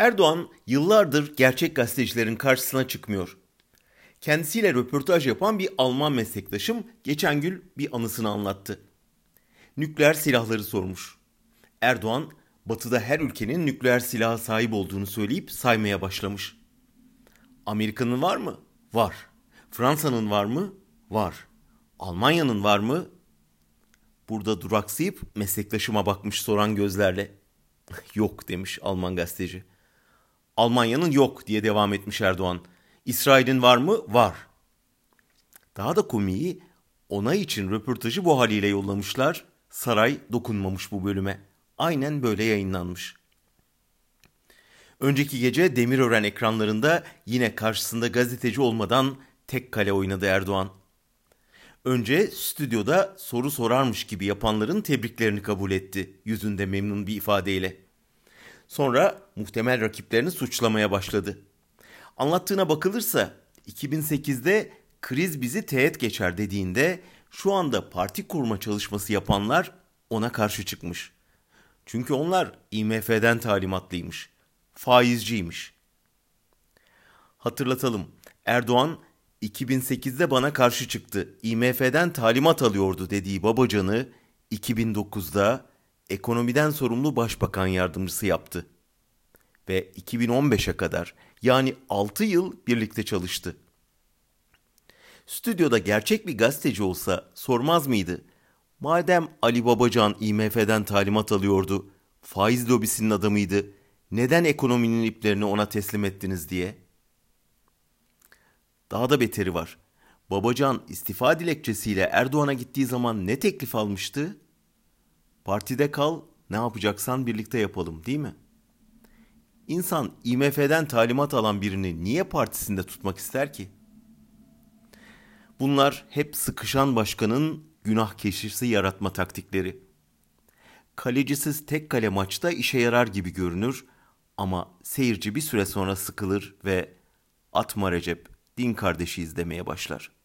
Erdoğan yıllardır gerçek gazetecilerin karşısına çıkmıyor. Kendisiyle röportaj yapan bir Alman meslektaşım geçen gün bir anısını anlattı. Nükleer silahları sormuş. Erdoğan, batıda her ülkenin nükleer silaha sahip olduğunu söyleyip saymaya başlamış. Amerika'nın var mı? Var. Fransa'nın var mı? Var. Almanya'nın var mı? Burada duraksayıp meslektaşıma bakmış soran gözlerle. yok demiş Alman gazeteci. Almanya'nın yok diye devam etmiş Erdoğan. İsrail'in var mı? Var. Daha da komiği onay için röportajı bu haliyle yollamışlar. Saray dokunmamış bu bölüme. Aynen böyle yayınlanmış. Önceki gece Demirören ekranlarında yine karşısında gazeteci olmadan tek kale oynadı Erdoğan. Önce stüdyoda soru sorarmış gibi yapanların tebriklerini kabul etti yüzünde memnun bir ifadeyle. Sonra muhtemel rakiplerini suçlamaya başladı. Anlattığına bakılırsa 2008'de kriz bizi teğet geçer dediğinde şu anda parti kurma çalışması yapanlar ona karşı çıkmış. Çünkü onlar IMF'den talimatlıymış. Faizciymiş. Hatırlatalım. Erdoğan 2008'de bana karşı çıktı. IMF'den talimat alıyordu dediği Babacan'ı 2009'da ekonomiden sorumlu başbakan yardımcısı yaptı. Ve 2015'e kadar yani 6 yıl birlikte çalıştı. Stüdyoda gerçek bir gazeteci olsa sormaz mıydı? Madem Ali Babacan IMF'den talimat alıyordu, faiz lobisinin adamıydı, neden ekonominin iplerini ona teslim ettiniz diye? Daha da beteri var. Babacan istifa dilekçesiyle Erdoğan'a gittiği zaman ne teklif almıştı? Partide kal, ne yapacaksan birlikte yapalım değil mi? İnsan IMF'den talimat alan birini niye partisinde tutmak ister ki? Bunlar hep sıkışan başkanın günah keşisi yaratma taktikleri. Kalecisiz tek kale maçta işe yarar gibi görünür ama seyirci bir süre sonra sıkılır ve atma Recep, din kardeşi izlemeye başlar.''